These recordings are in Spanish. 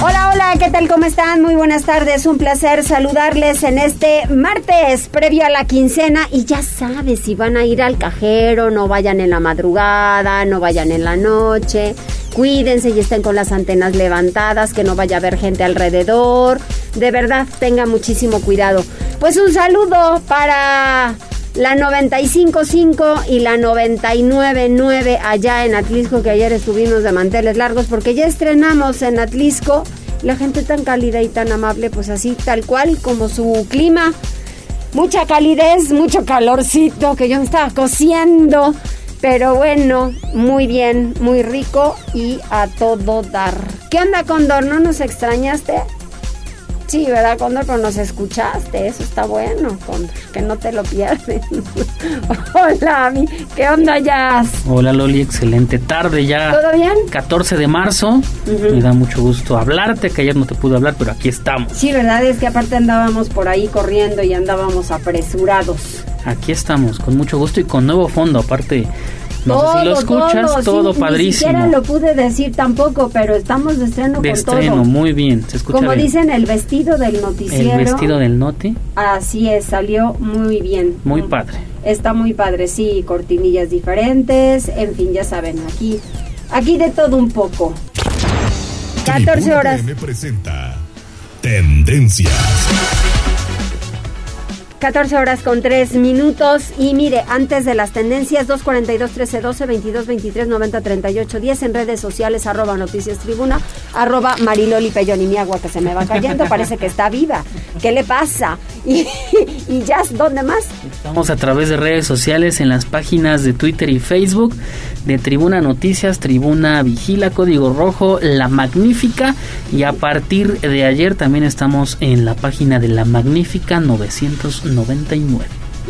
Hola, hola, ¿qué tal? ¿Cómo están? Muy buenas tardes, un placer saludarles en este martes previo a la quincena y ya sabes si van a ir al cajero, no vayan en la madrugada, no vayan en la noche, cuídense y estén con las antenas levantadas, que no vaya a haber gente alrededor, de verdad tengan muchísimo cuidado. Pues un saludo para la 95.5 y la 99.9 allá en Atlisco, que ayer estuvimos de manteles largos, porque ya estrenamos en Atlisco. La gente tan cálida y tan amable, pues así, tal cual como su clima. Mucha calidez, mucho calorcito, que yo me estaba cociendo. Pero bueno, muy bien, muy rico y a todo dar. ¿Qué onda, Condor? ¿No nos extrañaste? Sí, ¿verdad, Condor? Pero nos escuchaste, eso está bueno, Condor, que no te lo pierdes. Hola, Ami, ¿qué onda, Jazz? Hola, Loli, excelente tarde ya. ¿Todo bien? 14 de marzo, me da mucho gusto hablarte, que ayer no te pude hablar, pero aquí estamos. Sí, ¿verdad? Es que aparte andábamos por ahí corriendo y andábamos apresurados. Aquí estamos, con mucho gusto y con nuevo fondo, aparte no sé si lo escuchas, todo, sí, padrísimo. Ni siquiera lo pude decir tampoco, pero estamos de estreno de con estreno, todo. muy bien, se escucha Como bien. dicen, el vestido del noticiero. El vestido del noti, Así es, salió muy bien. muy padre. Está muy padre, sí, cortinillas diferentes, en fin, ya saben, aquí, aquí de todo un poco. 14 Tribuna horas. PM presenta Tendencias. 14 horas con 3 minutos y mire, antes de las tendencias 242 13 12 22 23 90 38 10 en redes sociales arroba noticias tribuna arroba mariloli pellón y mi agua que se me va cayendo parece que está viva ¿qué le pasa? y, y ya ¿dónde más? Estamos a través de redes sociales en las páginas de Twitter y Facebook de Tribuna Noticias, Tribuna Vigila, Código Rojo, La Magnífica y a partir de ayer también estamos en la página de La Magnífica 999.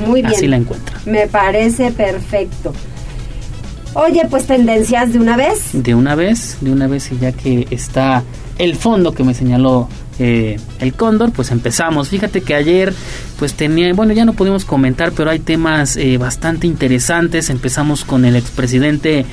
muy bien Así la encuentran. me parece perfecto oye pues tendencias de una vez De una vez, de una vez y ya que está el fondo que me señaló eh, el cóndor, pues empezamos. Fíjate que ayer pues tenía, bueno ya no pudimos comentar, pero hay temas eh, bastante interesantes. Empezamos con el expresidente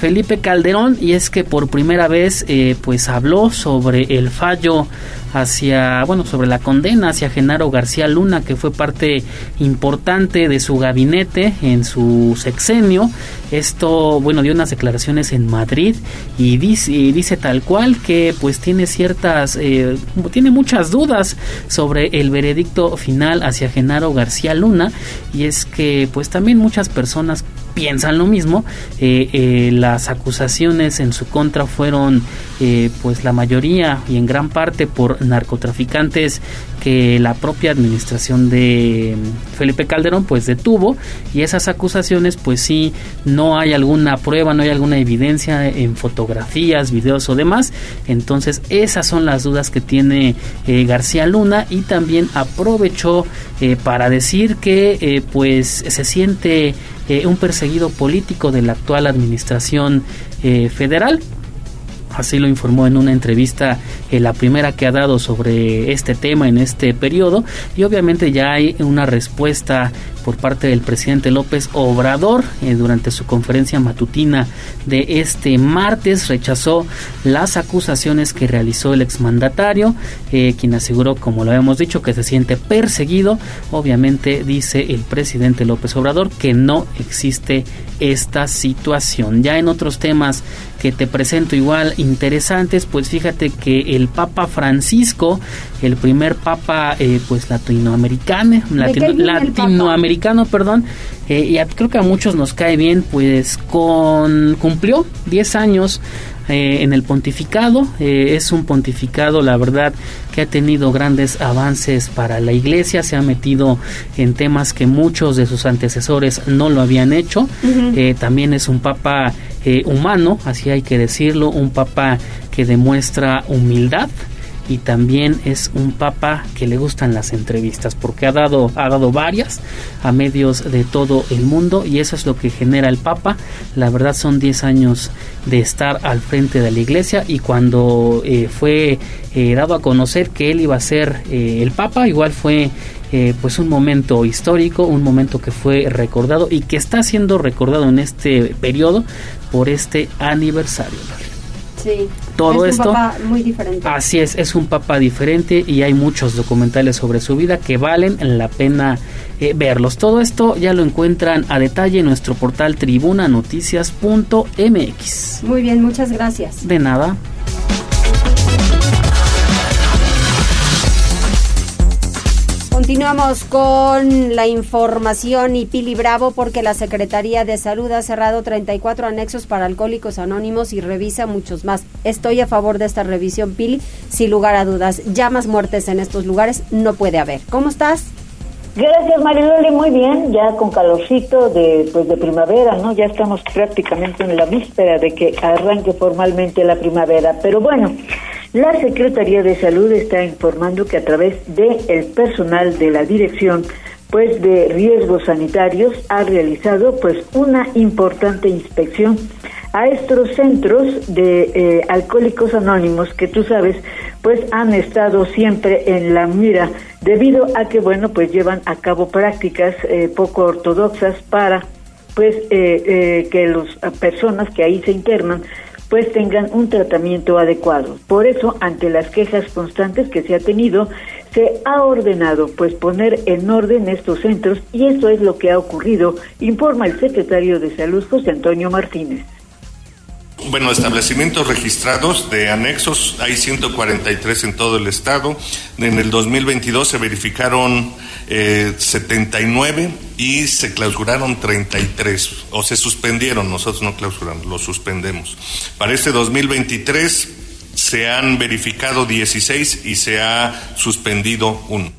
Felipe Calderón y es que por primera vez eh, pues habló sobre el fallo hacia, bueno, sobre la condena hacia Genaro García Luna, que fue parte importante de su gabinete en su sexenio. Esto, bueno, dio unas declaraciones en Madrid y dice, tal cual que pues tiene ciertas, eh, tiene muchas dudas sobre el veredicto final hacia Genaro García Luna y es que pues también muchas personas piensan lo mismo. Eh, eh, las acusaciones en su contra fueron, eh, pues la mayoría y en gran parte por narcotraficantes que la propia administración de Felipe Calderón pues detuvo y esas acusaciones pues sí no hay alguna prueba, no hay alguna evidencia en fotografías, videos o demás. Entonces esas son las dudas que tiene eh, García Luna y también aprovechó eh, para decir que eh, pues se siente un perseguido político de la actual administración federal. Así lo informó en una entrevista, eh, la primera que ha dado sobre este tema en este periodo. Y obviamente ya hay una respuesta por parte del presidente López Obrador eh, durante su conferencia matutina de este martes. Rechazó las acusaciones que realizó el exmandatario, eh, quien aseguró, como lo habíamos dicho, que se siente perseguido. Obviamente dice el presidente López Obrador que no existe esta situación. Ya en otros temas que te presento igual interesantes, pues fíjate que el Papa Francisco, el primer Papa eh, pues latinoamericano, latino, latinoamericano, perdón, eh, y a- creo que a muchos nos cae bien, pues con cumplió 10 años eh, en el pontificado. Eh, es un pontificado, la verdad, que ha tenido grandes avances para la iglesia, se ha metido en temas que muchos de sus antecesores no lo habían hecho. Eh, también es un papa eh, humano, así hay que decirlo, un papa que demuestra humildad. Y también es un papa que le gustan las entrevistas porque ha dado, ha dado varias a medios de todo el mundo y eso es lo que genera el papa. La verdad son 10 años de estar al frente de la iglesia y cuando eh, fue eh, dado a conocer que él iba a ser eh, el papa, igual fue pues un momento histórico, un momento que fue recordado y que está siendo recordado en este periodo por este aniversario. Sí. Todo es esto. Un papá muy diferente. Así es, es un papá diferente y hay muchos documentales sobre su vida que valen la pena eh, verlos. Todo esto ya lo encuentran a detalle en nuestro portal tribunanoticias.mx. Muy bien, muchas gracias. De nada. Continuamos con la información y Pili Bravo porque la Secretaría de Salud ha cerrado 34 anexos para alcohólicos anónimos y revisa muchos más. Estoy a favor de esta revisión, Pili, sin lugar a dudas. Ya más muertes en estos lugares no puede haber. ¿Cómo estás? Gracias, Mariloli. Muy bien, ya con calorcito de, pues, de primavera, ¿no? Ya estamos prácticamente en la víspera de que arranque formalmente la primavera. Pero bueno, la Secretaría de Salud está informando que a través del el personal de la Dirección pues de riesgos sanitarios ha realizado pues una importante inspección a estos centros de eh, alcohólicos anónimos que tú sabes pues han estado siempre en la mira debido a que bueno pues llevan a cabo prácticas eh, poco ortodoxas para pues eh, que las personas que ahí se internan pues tengan un tratamiento adecuado. Por eso, ante las quejas constantes que se ha tenido, se ha ordenado pues poner en orden estos centros y eso es lo que ha ocurrido, informa el secretario de Salud José Antonio Martínez. Bueno, establecimientos registrados de anexos hay 143 en todo el estado. En el 2022 se verificaron eh, 79 y se clausuraron 33 o se suspendieron, nosotros no clausuramos, lo suspendemos. Para este 2023 se han verificado 16 y se ha suspendido uno.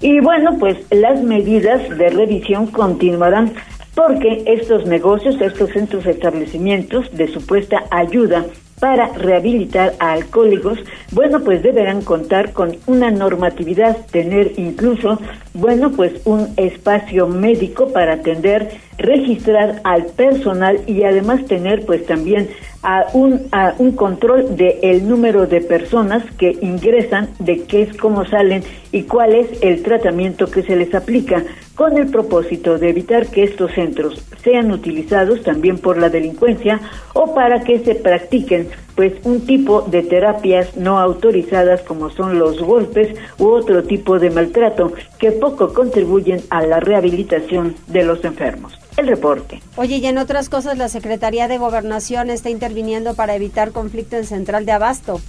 Y bueno, pues las medidas de revisión continuarán porque estos negocios, estos centros de establecimientos de supuesta ayuda para rehabilitar a alcohólicos, bueno, pues deberán contar con una normatividad, tener incluso, bueno, pues un espacio médico para atender, registrar al personal y además tener pues también a un, a un control del el número de personas que ingresan, de qué es, cómo salen y cuál es el tratamiento que se les aplica, con el propósito de evitar que estos centros sean utilizados también por la delincuencia o para que se practiquen pues un tipo de terapias no autorizadas como son los golpes u otro tipo de maltrato que poco contribuyen a la rehabilitación de los enfermos. El reporte. Oye, y en otras cosas, la Secretaría de Gobernación está interviniendo para evitar conflicto en Central de Abasto.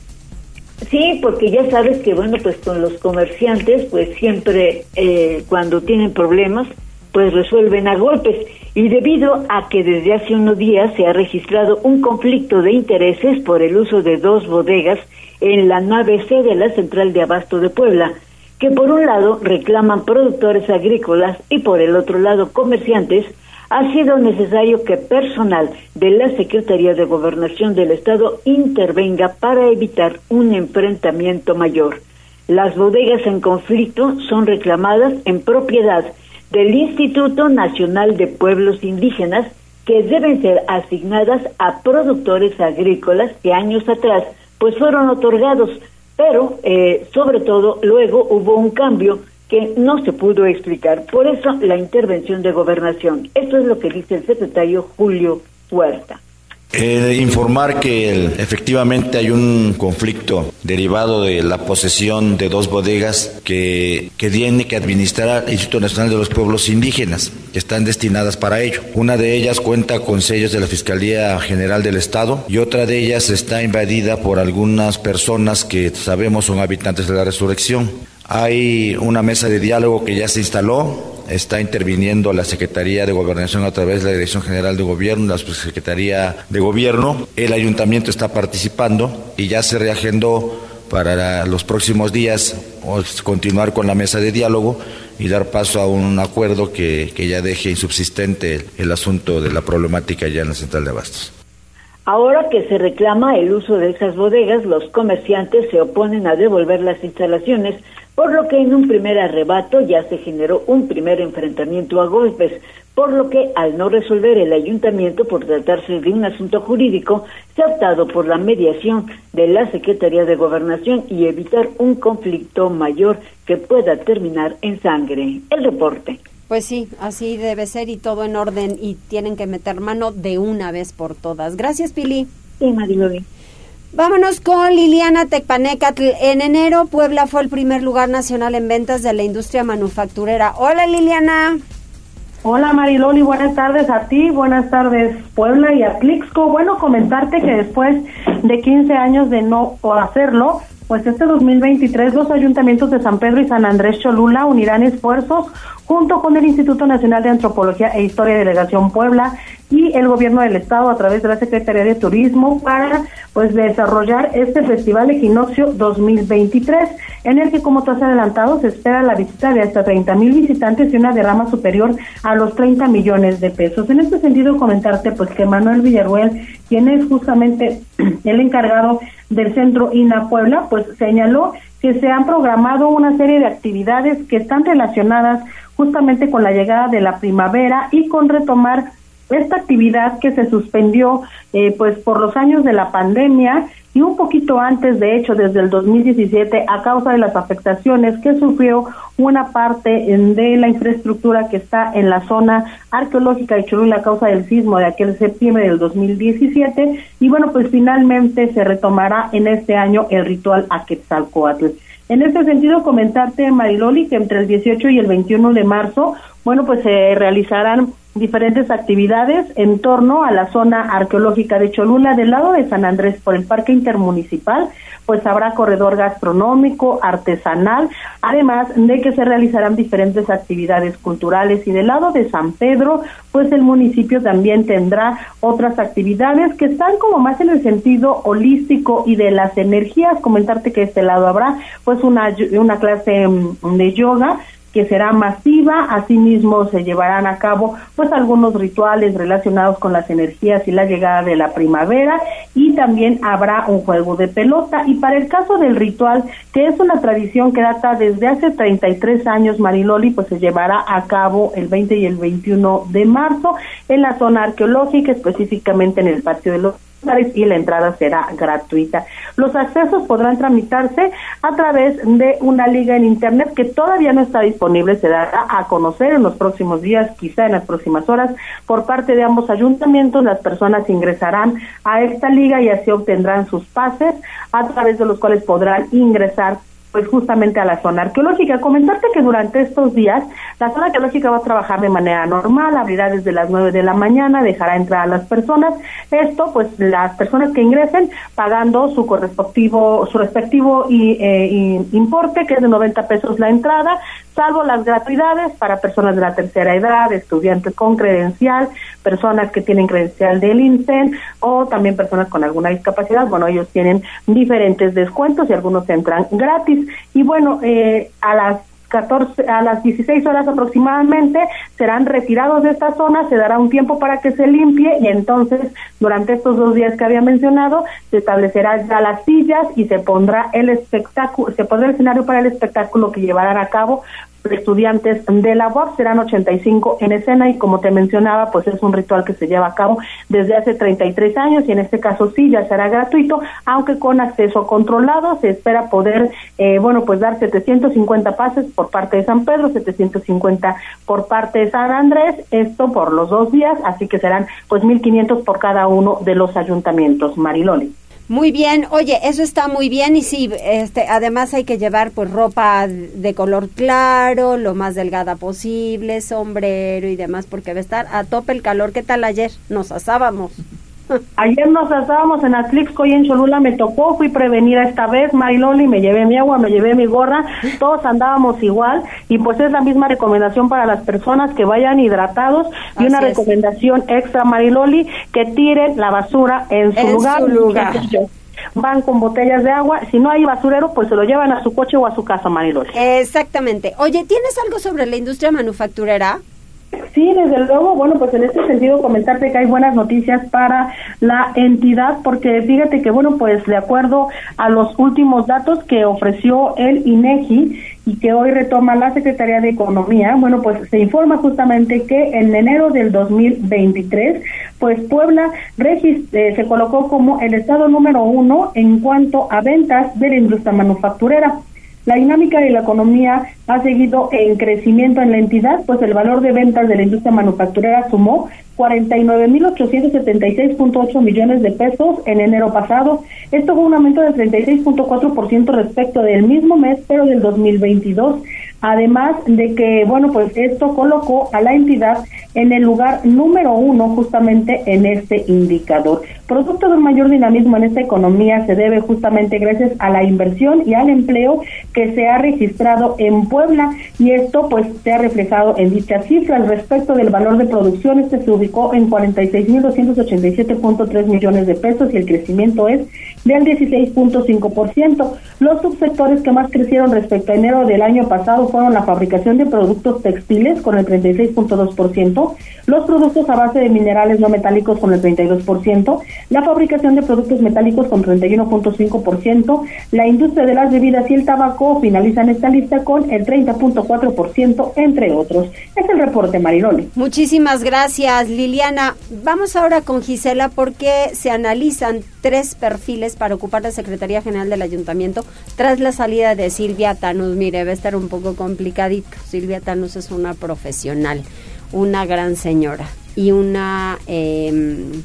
Sí, porque ya sabes que, bueno, pues con los comerciantes, pues siempre eh, cuando tienen problemas, pues resuelven a golpes. Y debido a que desde hace unos días se ha registrado un conflicto de intereses por el uso de dos bodegas en la nave C de la Central de Abasto de Puebla, que por un lado reclaman productores agrícolas y por el otro lado comerciantes, ha sido necesario que personal de la Secretaría de Gobernación del Estado intervenga para evitar un enfrentamiento mayor. Las bodegas en conflicto son reclamadas en propiedad del Instituto Nacional de Pueblos Indígenas que deben ser asignadas a productores agrícolas que años atrás pues fueron otorgados, pero eh, sobre todo luego hubo un cambio que no se pudo explicar. Por eso la intervención de gobernación. Esto es lo que dice el secretario Julio Huerta. Eh, informar que efectivamente hay un conflicto derivado de la posesión de dos bodegas que, que tiene que administrar el Instituto Nacional de los Pueblos Indígenas, que están destinadas para ello. Una de ellas cuenta con sellos de la Fiscalía General del Estado y otra de ellas está invadida por algunas personas que sabemos son habitantes de la resurrección. Hay una mesa de diálogo que ya se instaló, está interviniendo la Secretaría de Gobernación a través de la Dirección General de Gobierno, la Secretaría de Gobierno, el Ayuntamiento está participando y ya se reagendó para los próximos días continuar con la mesa de diálogo y dar paso a un acuerdo que, que ya deje insubsistente el asunto de la problemática ya en la central de abastos. Ahora que se reclama el uso de esas bodegas, los comerciantes se oponen a devolver las instalaciones, por lo que en un primer arrebato ya se generó un primer enfrentamiento a golpes, por lo que al no resolver el ayuntamiento por tratarse de un asunto jurídico, se ha optado por la mediación de la Secretaría de Gobernación y evitar un conflicto mayor que pueda terminar en sangre. El reporte. Pues sí, así debe ser y todo en orden y tienen que meter mano de una vez por todas. Gracias, Pili. Sí, Mariloli. Vámonos con Liliana Tecpanecatl. En enero, Puebla fue el primer lugar nacional en ventas de la industria manufacturera. Hola, Liliana. Hola Mariloli, buenas tardes a ti, buenas tardes Puebla y a. Bueno, comentarte que después de 15 años de no hacerlo, pues este 2023 los ayuntamientos de San Pedro y San Andrés Cholula unirán esfuerzos junto con el Instituto Nacional de Antropología e Historia Delegación Puebla y el gobierno del estado a través de la Secretaría de Turismo para pues desarrollar este Festival Equinoccio 2023 en el que como tú has adelantado se espera la visita de hasta 30 mil visitantes y una derrama superior a los 30 millones de pesos. En este sentido comentarte pues que Manuel Villarruel, quien es justamente el encargado del centro INA Puebla, pues señaló que se han programado una serie de actividades que están relacionadas justamente con la llegada de la primavera y con retomar esta actividad que se suspendió eh, pues por los años de la pandemia y un poquito antes, de hecho, desde el 2017, a causa de las afectaciones que sufrió una parte de la infraestructura que está en la zona arqueológica de Cholula a causa del sismo de aquel septiembre del 2017. Y bueno, pues finalmente se retomará en este año el ritual a Quetzalcoatl. En este sentido, comentarte, Mariloli, que entre el 18 y el 21 de marzo, bueno, pues se realizarán diferentes actividades en torno a la zona arqueológica de Cholula. Del lado de San Andrés por el Parque Intermunicipal, pues habrá corredor gastronómico, artesanal, además de que se realizarán diferentes actividades culturales. Y del lado de San Pedro, pues el municipio también tendrá otras actividades que están como más en el sentido holístico y de las energías, comentarte que este lado habrá pues una una clase mm, de yoga que será masiva, asimismo se llevarán a cabo pues algunos rituales relacionados con las energías y la llegada de la primavera. Y también habrá un juego de pelota. Y para el caso del ritual que es una tradición que data desde hace 33 años Mariloli pues se llevará a cabo el 20 y el 21 de marzo en la zona arqueológica específicamente en el patio de los y la entrada será gratuita. Los accesos podrán tramitarse a través de una liga en Internet que todavía no está disponible, se dará a conocer en los próximos días, quizá en las próximas horas, por parte de ambos ayuntamientos. Las personas ingresarán a esta liga y así obtendrán sus pases a través de los cuales podrán ingresar pues justamente a la zona arqueológica. Comentarte que durante estos días la zona arqueológica va a trabajar de manera normal, abrirá desde las 9 de la mañana, dejará entrar a las personas. Esto, pues las personas que ingresen pagando su correspectivo, su respectivo y, eh, importe, que es de 90 pesos la entrada, salvo las gratuidades para personas de la tercera edad, estudiantes con credencial, personas que tienen credencial del INSEN o también personas con alguna discapacidad. Bueno, ellos tienen diferentes descuentos y algunos entran gratis. Y bueno, eh, a las 14, a las 16 horas aproximadamente serán retirados de esta zona, se dará un tiempo para que se limpie y entonces durante estos dos días que había mencionado se establecerá ya las sillas y se pondrá el espectáculo, se pondrá el escenario para el espectáculo que llevarán a cabo estudiantes de la UAP, serán 85 en escena y como te mencionaba, pues es un ritual que se lleva a cabo desde hace 33 años y en este caso sí ya será gratuito, aunque con acceso controlado se espera poder, eh, bueno, pues dar 750 pases por parte de San Pedro, 750 por parte de San Andrés, esto por los dos días, así que serán pues 1.500 por cada uno de los ayuntamientos. Mariloli. Muy bien, oye, eso está muy bien y sí, este, además hay que llevar pues ropa de color claro, lo más delgada posible, sombrero y demás, porque va a estar a tope el calor. ¿Qué tal ayer? Nos asábamos. Ayer nos asábamos en Atlixco y en Cholula me tocó, fui prevenida esta vez, Mariloli, me llevé mi agua, me llevé mi gorra, todos andábamos igual y pues es la misma recomendación para las personas que vayan hidratados y una recomendación extra, Mariloli, que tiren la basura en su lugar. Su lugar. Van con botellas de agua, si no hay basurero, pues se lo llevan a su coche o a su casa, Mariloli. Exactamente. Oye, ¿tienes algo sobre la industria manufacturera? Sí, desde luego, bueno, pues en este sentido comentarte que hay buenas noticias para la entidad, porque fíjate que, bueno, pues de acuerdo a los últimos datos que ofreció el INEGI y que hoy retoma la Secretaría de Economía, bueno, pues se informa justamente que en enero del 2023, pues Puebla eh, se colocó como el estado número uno en cuanto a ventas de la industria manufacturera. La dinámica de la economía ha seguido en crecimiento en la entidad, pues el valor de ventas de la industria manufacturera sumó 49.876.8 millones de pesos en enero pasado. Esto fue un aumento de 36.4% respecto del mismo mes, pero del 2022. Además de que, bueno, pues esto colocó a la entidad en el lugar número uno justamente en este indicador. Producto de un mayor dinamismo en esta economía se debe justamente gracias a la inversión y al empleo que se ha registrado en Puebla y esto pues se ha reflejado en dichas cifras. Respecto del valor de producción, este se ubicó en 46.287.3 millones de pesos y el crecimiento es del 16.5%. Los subsectores que más crecieron respecto a enero del año pasado fueron la fabricación de productos textiles con el 36.2%, los productos a base de minerales no metálicos con el 32%, la fabricación de productos metálicos con 31.5%, la industria de las bebidas y el tabaco finalizan esta lista con el 30.4%, entre otros. Es el reporte, Mariloli. Muchísimas gracias, Liliana. Vamos ahora con Gisela porque se analizan tres perfiles para ocupar la Secretaría General del Ayuntamiento tras la salida de Silvia Tanus. Mire, va a estar un poco complicadito. Silvia Tanus es una profesional, una gran señora y una... Eh,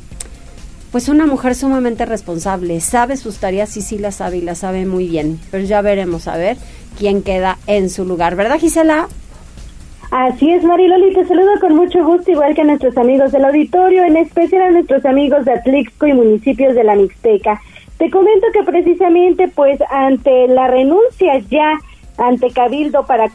pues una mujer sumamente responsable, sabe sus tareas sí las sabe y las sabe muy bien, pero ya veremos a ver quién queda en su lugar, ¿verdad Gisela? Así es, Mariloli, te saludo con mucho gusto, igual que a nuestros amigos del auditorio, en especial a nuestros amigos de Atlixco y municipios de la Mixteca. Te comento que precisamente, pues, ante la renuncia ya ante Cabildo para,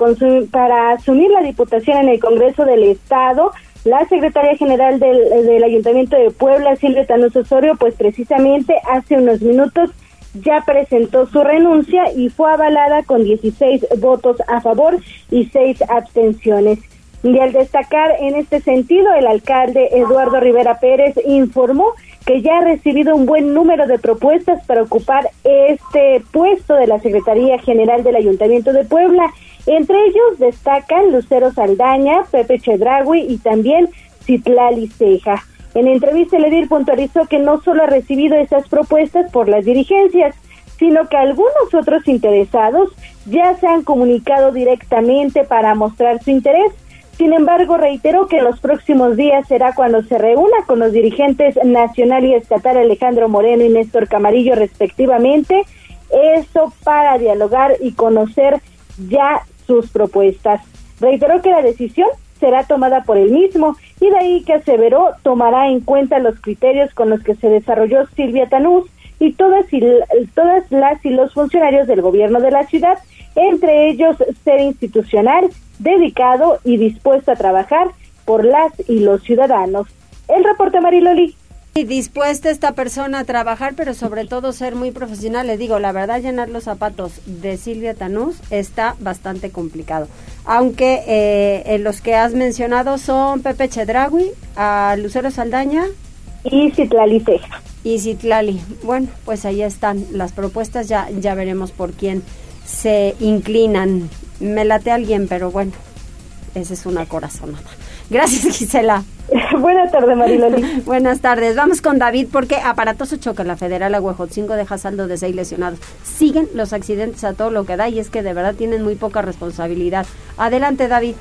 para asumir la diputación en el Congreso del Estado, la secretaria general del, Ayuntamiento de Puebla, Silvia Tanos Osorio, pues precisamente hace unos minutos ya presentó su renuncia y fue avalada con 16 votos a favor y 6 abstenciones. Y al destacar en este sentido, el alcalde Eduardo Rivera Pérez informó que ya ha recibido un buen número de propuestas para ocupar este puesto de la Secretaría General del Ayuntamiento de Puebla entre ellos destacan Lucero Saldaña, Pepe Chedragui y también Citlali Ceja. En entrevista, el puntualizó que no solo ha recibido esas propuestas por las dirigencias, sino que algunos otros interesados ya se han comunicado directamente para mostrar su interés. Sin embargo, reiteró que los próximos días será cuando se reúna con los dirigentes nacional y estatal Alejandro Moreno y Néstor Camarillo respectivamente, eso para dialogar y conocer ya sus propuestas. Reiteró que la decisión será tomada por él mismo y de ahí que aseveró tomará en cuenta los criterios con los que se desarrolló Silvia Tanús y todas, y todas las y los funcionarios del gobierno de la ciudad, entre ellos ser institucional, dedicado y dispuesto a trabajar por las y los ciudadanos. El reporte Mariloli dispuesta esta persona a trabajar, pero sobre todo ser muy profesional. Le digo, la verdad, llenar los zapatos de Silvia Tanús está bastante complicado. Aunque eh, los que has mencionado son Pepe Chedragui, a Lucero Saldaña. Y Citlali Ceja. Y Citlali. Bueno, pues ahí están las propuestas, ya, ya veremos por quién se inclinan. Me late alguien, pero bueno, esa es una corazonada. Gracias, Gisela. Buenas tardes, Mariloli. Buenas tardes. Vamos con David porque aparatoso choque la Federal Aguajotzingo deja saldo de seis lesionados. Siguen los accidentes a todo lo que da y es que de verdad tienen muy poca responsabilidad. Adelante, David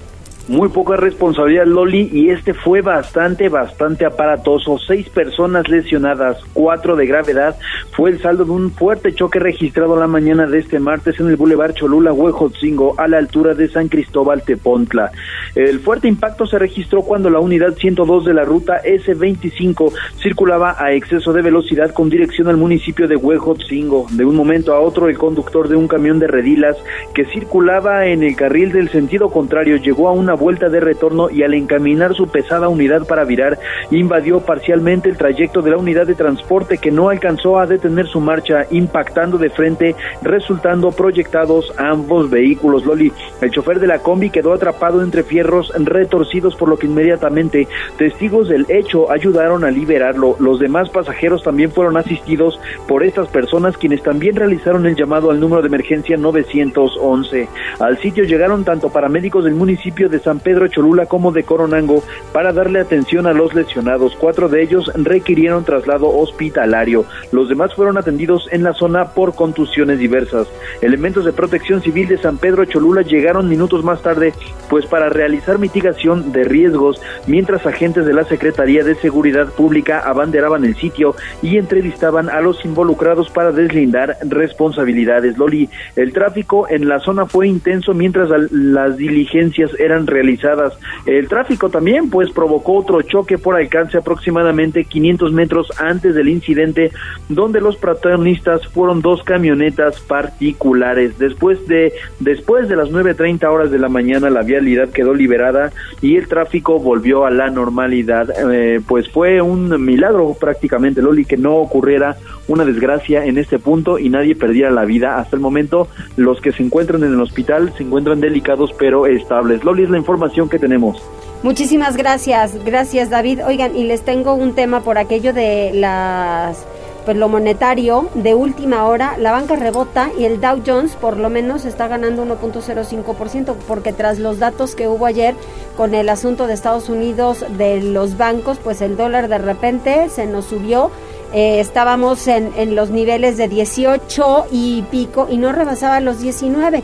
muy poca responsabilidad Loli y este fue bastante, bastante aparatoso. Seis personas lesionadas, cuatro de gravedad. Fue el saldo de un fuerte choque registrado la mañana de este martes en el Boulevard Cholula Huejotzingo a la altura de San Cristóbal Tepontla. El fuerte impacto se registró cuando la unidad 102 de la ruta S25 circulaba a exceso de velocidad con dirección al municipio de Huejotzingo. De un momento a otro el conductor de un camión de redilas que circulaba en el carril del sentido contrario llegó a una una vuelta de retorno y al encaminar su pesada unidad para virar, invadió parcialmente el trayecto de la unidad de transporte que no alcanzó a detener su marcha, impactando de frente, resultando proyectados ambos vehículos. Loli, el chofer de la combi quedó atrapado entre fierros retorcidos, por lo que inmediatamente testigos del hecho ayudaron a liberarlo. Los demás pasajeros también fueron asistidos por estas personas, quienes también realizaron el llamado al número de emergencia 911. Al sitio llegaron tanto paramédicos del municipio de San Pedro Cholula como de Coronango para darle atención a los lesionados. Cuatro de ellos requirieron traslado hospitalario. Los demás fueron atendidos en la zona por contusiones diversas. Elementos de protección civil de San Pedro Cholula llegaron minutos más tarde, pues para realizar mitigación de riesgos, mientras agentes de la Secretaría de Seguridad Pública abanderaban el sitio y entrevistaban a los involucrados para deslindar responsabilidades. Loli, el tráfico en la zona fue intenso mientras las diligencias eran realizadas. El tráfico también, pues, provocó otro choque por alcance aproximadamente 500 metros antes del incidente, donde los protagonistas fueron dos camionetas particulares. Después de después de las 9:30 horas de la mañana, la vialidad quedó liberada y el tráfico volvió a la normalidad. Eh, pues fue un milagro prácticamente, Loli, que no ocurriera una desgracia en este punto y nadie perdiera la vida. Hasta el momento, los que se encuentran en el hospital se encuentran delicados pero estables. Loli es la información que tenemos. Muchísimas gracias, gracias David. Oigan, y les tengo un tema por aquello de las pues lo monetario de última hora, la banca rebota y el Dow Jones por lo menos está ganando 1.05% porque tras los datos que hubo ayer con el asunto de Estados Unidos de los bancos, pues el dólar de repente se nos subió eh, estábamos en, en, los niveles de 18 y pico y no rebasaba los 19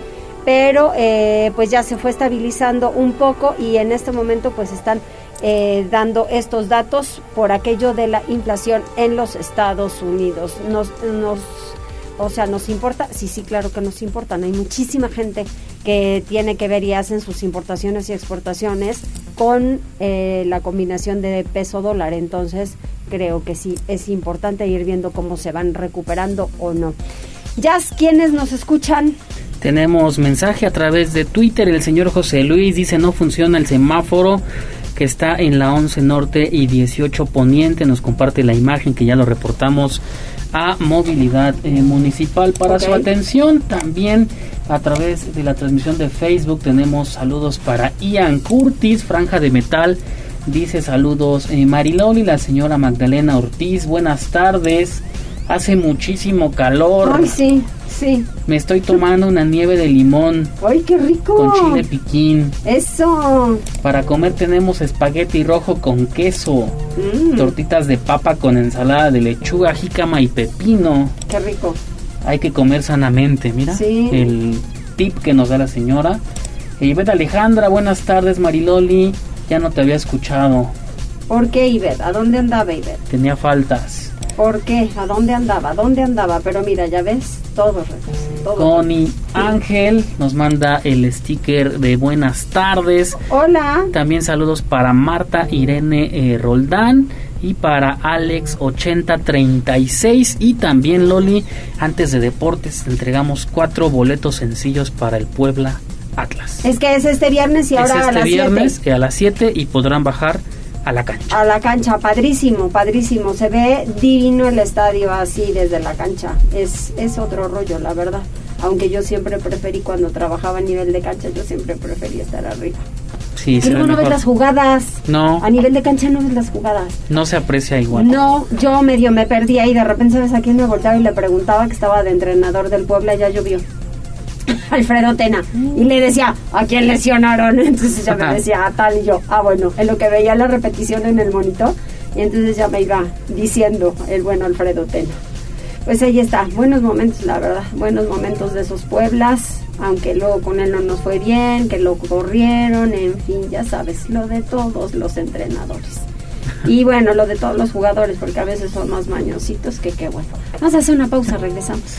pero eh, pues ya se fue estabilizando un poco y en este momento pues están eh, dando estos datos por aquello de la inflación en los Estados Unidos. Nos, nos, o sea, ¿nos importa? Sí, sí, claro que nos importan. Hay muchísima gente que tiene que ver y hacen sus importaciones y exportaciones con eh, la combinación de peso dólar. Entonces, creo que sí es importante ir viendo cómo se van recuperando o no. Jazz, ¿quiénes nos escuchan? Tenemos mensaje a través de Twitter. El señor José Luis dice no funciona el semáforo que está en la 11 Norte y 18 Poniente. Nos comparte la imagen que ya lo reportamos a Movilidad eh, Municipal. Para su atención, también a través de la transmisión de Facebook tenemos saludos para Ian Curtis, Franja de Metal. Dice saludos eh, Mariloli, la señora Magdalena Ortiz. Buenas tardes. Hace muchísimo calor. Ay, sí. Sí. Me estoy tomando una nieve de limón. ¡Ay, qué rico! Con chile piquín. Eso. Para comer tenemos espagueti rojo con queso. Mm. Tortitas de papa con ensalada de lechuga, jícama y pepino. Qué rico. Hay que comer sanamente, mira. Sí. El tip que nos da la señora. Ivette Alejandra, buenas tardes, Mariloli. Ya no te había escuchado. ¿Por qué, Ivette? ¿A dónde andaba, Ivette? Tenía faltas. ¿Por qué? ¿A dónde andaba? ¿A dónde andaba? Pero mira, ya ves, todo, todo. Connie Ángel nos manda el sticker de buenas tardes. Hola. También saludos para Marta Irene eh, Roldán y para Alex 8036 y también Loli antes de deportes entregamos cuatro boletos sencillos para el Puebla Atlas. Es que es este viernes y ahora es este a las viernes 7. a las 7 y podrán bajar a la cancha. A la cancha, padrísimo, padrísimo. Se ve divino el estadio así desde la cancha. Es, es otro rollo, la verdad. Aunque yo siempre preferí, cuando trabajaba a nivel de cancha, yo siempre preferí estar arriba. Sí, Pero no ves las jugadas. No. A nivel de cancha no ves las jugadas. No se aprecia igual. No, yo medio me perdí ahí. De repente, ¿sabes a quién me volteaba y le preguntaba que estaba de entrenador del Puebla? Ya llovió. Alfredo Tena. Y le decía, ¿a quién lesionaron? Entonces ya me decía, a tal y yo. Ah, bueno, en lo que veía la repetición en el monitor. Y entonces ya me iba diciendo el bueno Alfredo Tena. Pues ahí está, buenos momentos, la verdad, buenos momentos de esos Pueblas, aunque luego con él no nos fue bien, que lo corrieron, en fin, ya sabes, lo de todos los entrenadores. Y bueno, lo de todos los jugadores, porque a veces son más mañositos que qué bueno. Vamos a hacer una pausa, regresamos.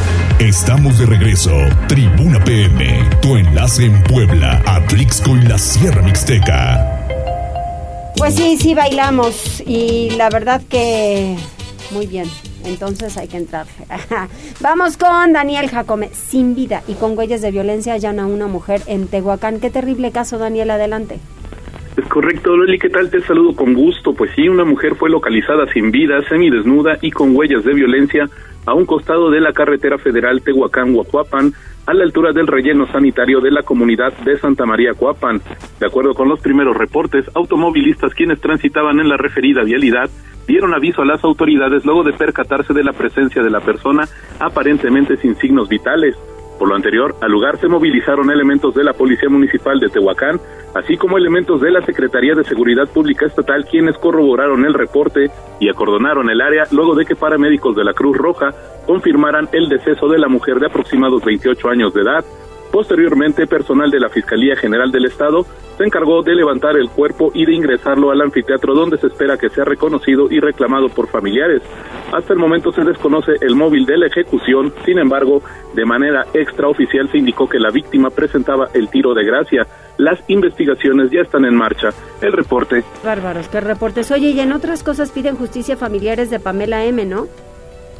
Estamos de regreso. Tribuna PM, tu enlace en Puebla, Atlixco y la Sierra Mixteca. Pues sí, sí bailamos y la verdad que muy bien. Entonces hay que entrar. Vamos con Daniel Jacome, sin vida y con huellas de violencia hallan a una mujer en Tehuacán. Qué terrible caso, Daniel, adelante. Es correcto, Loli, ¿qué tal? Te saludo con gusto. Pues sí, una mujer fue localizada sin vida, semidesnuda y con huellas de violencia a un costado de la carretera federal Tehuacán-Huacuapan, a la altura del relleno sanitario de la comunidad de Santa María Cuapan. De acuerdo con los primeros reportes, automovilistas quienes transitaban en la referida vialidad dieron aviso a las autoridades luego de percatarse de la presencia de la persona aparentemente sin signos vitales. Por lo anterior, al lugar se movilizaron elementos de la Policía Municipal de Tehuacán, así como elementos de la Secretaría de Seguridad Pública Estatal, quienes corroboraron el reporte y acordonaron el área luego de que paramédicos de la Cruz Roja confirmaran el deceso de la mujer de aproximados 28 años de edad. Posteriormente, personal de la Fiscalía General del Estado se encargó de levantar el cuerpo y de ingresarlo al anfiteatro donde se espera que sea reconocido y reclamado por familiares. Hasta el momento se desconoce el móvil de la ejecución, sin embargo, de manera extraoficial se indicó que la víctima presentaba el tiro de gracia. Las investigaciones ya están en marcha. El reporte. Bárbaros, qué reportes. Oye, y en otras cosas piden justicia familiares de Pamela M, ¿no?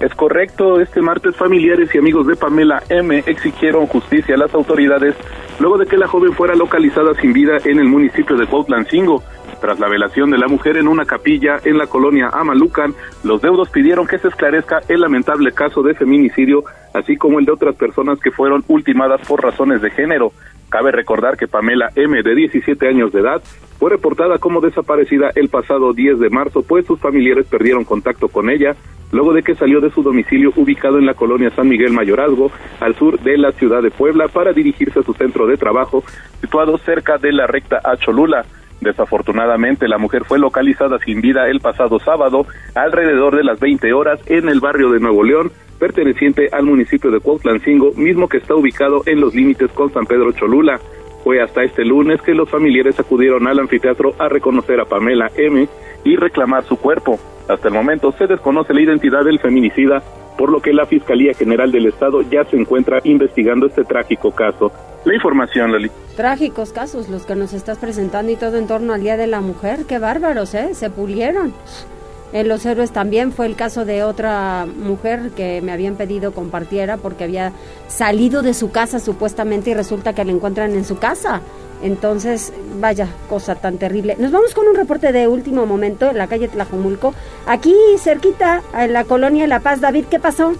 Es correcto, este martes familiares y amigos de Pamela M exigieron justicia a las autoridades luego de que la joven fuera localizada sin vida en el municipio de Cuautlancingo. Tras la velación de la mujer en una capilla en la colonia Amalucan, los deudos pidieron que se esclarezca el lamentable caso de feminicidio, así como el de otras personas que fueron ultimadas por razones de género. Cabe recordar que Pamela M, de 17 años de edad, fue reportada como desaparecida el pasado 10 de marzo, pues sus familiares perdieron contacto con ella luego de que salió de su domicilio ubicado en la colonia San Miguel Mayorazgo, al sur de la ciudad de Puebla, para dirigirse a su centro de trabajo, situado cerca de la recta a Cholula. Desafortunadamente, la mujer fue localizada sin vida el pasado sábado, alrededor de las 20 horas, en el barrio de Nuevo León, perteneciente al municipio de Cuautlancingo, mismo que está ubicado en los límites con San Pedro Cholula. Fue hasta este lunes que los familiares acudieron al anfiteatro a reconocer a Pamela M y reclamar su cuerpo. Hasta el momento se desconoce la identidad del feminicida, por lo que la Fiscalía General del Estado ya se encuentra investigando este trágico caso. La información, Lali. Trágicos casos los que nos estás presentando y todo en torno al Día de la Mujer. Qué bárbaros, ¿eh? Se pulieron. En Los Héroes también fue el caso de otra mujer que me habían pedido compartiera porque había salido de su casa supuestamente y resulta que la encuentran en su casa. Entonces, vaya cosa tan terrible. Nos vamos con un reporte de último momento en la calle Tlajomulco, aquí cerquita, en la colonia La Paz. David, ¿qué pasó?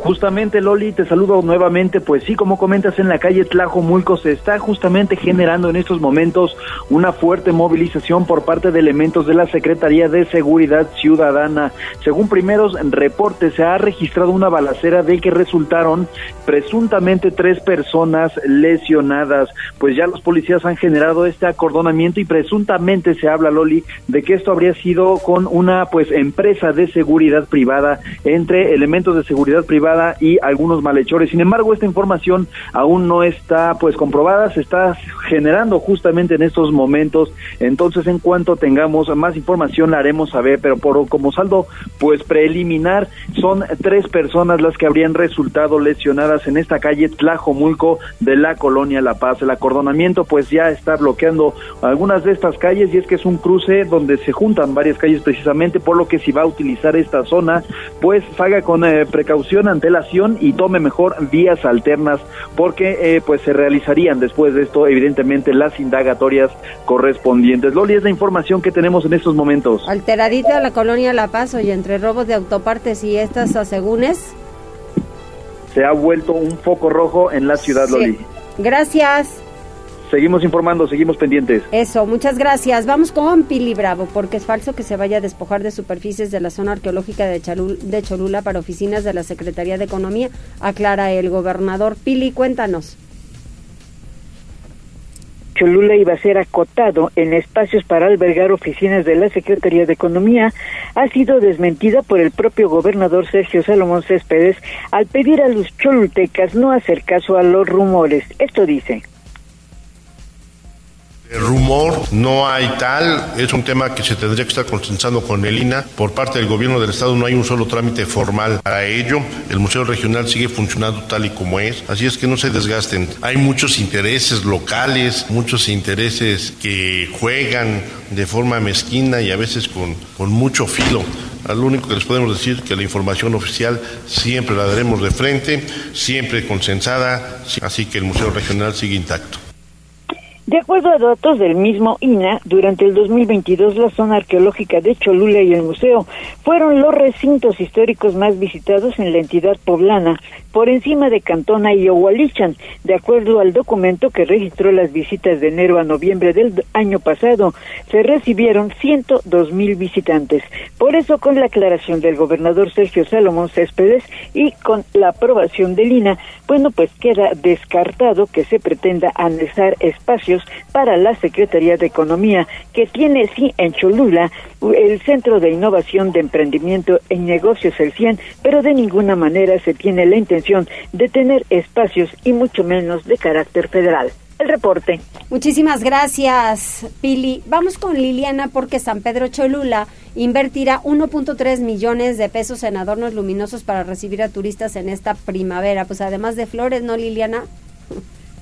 Justamente, Loli, te saludo nuevamente. Pues sí, como comentas, en la calle Tlajomulco se está justamente generando en estos momentos una fuerte movilización por parte de elementos de la Secretaría de Seguridad Ciudadana. Según primeros reportes, se ha registrado una balacera de que resultaron presuntamente tres personas lesionadas. Pues ya los policías han generado este acordonamiento y presuntamente se habla, Loli, de que esto habría sido con una pues empresa de seguridad privada entre elementos de seguridad privada y algunos malhechores. Sin embargo, esta información aún no está pues comprobada, se está generando justamente en estos momentos. Entonces, en cuanto tengamos más información la haremos saber, pero por como saldo pues preliminar son tres personas las que habrían resultado lesionadas en esta calle Tlajomulco de la colonia La Paz. El acordonamiento pues ya está bloqueando algunas de estas calles y es que es un cruce donde se juntan varias calles precisamente, por lo que si va a utilizar esta zona, pues haga con eh, precaución antelación y tome mejor vías alternas porque eh, pues se realizarían después de esto evidentemente las indagatorias correspondientes. Loli es la información que tenemos en estos momentos. Alteradita la colonia La Paz y entre robos de autopartes y estas asegúnes. Se ha vuelto un foco rojo en la ciudad, Loli. Gracias. Seguimos informando, seguimos pendientes. Eso, muchas gracias. Vamos con Pili Bravo, porque es falso que se vaya a despojar de superficies de la zona arqueológica de, de Cholula para oficinas de la Secretaría de Economía, aclara el gobernador. Pili, cuéntanos. Cholula iba a ser acotado en espacios para albergar oficinas de la Secretaría de Economía ha sido desmentida por el propio gobernador Sergio Salomón Céspedes al pedir a los cholultecas no hacer caso a los rumores. Esto dice. El rumor no hay tal, es un tema que se tendría que estar consensando con el INA. Por parte del gobierno del estado no hay un solo trámite formal para ello. El Museo Regional sigue funcionando tal y como es, así es que no se desgasten. Hay muchos intereses locales, muchos intereses que juegan de forma mezquina y a veces con, con mucho filo. Lo único que les podemos decir que la información oficial siempre la daremos de frente, siempre consensada, así que el Museo Regional sigue intacto. De acuerdo a datos del mismo INA, durante el 2022 la zona arqueológica de Cholula y el museo fueron los recintos históricos más visitados en la entidad poblana, por encima de Cantona y Ohualichan, de acuerdo al documento que registró las visitas de enero a noviembre del año pasado, se recibieron 102 mil visitantes. Por eso, con la aclaración del gobernador Sergio Salomón Céspedes y con la aprobación del INA, bueno, pues queda descartado que se pretenda anexar espacios para la Secretaría de Economía, que tiene sí en Cholula el Centro de Innovación de Emprendimiento en Negocios el 100, pero de ninguna manera se tiene la intención de tener espacios y mucho menos de carácter federal. El reporte. Muchísimas gracias, Pili. Vamos con Liliana porque San Pedro Cholula invertirá 1.3 millones de pesos en adornos luminosos para recibir a turistas en esta primavera. Pues además de flores, ¿no, Liliana?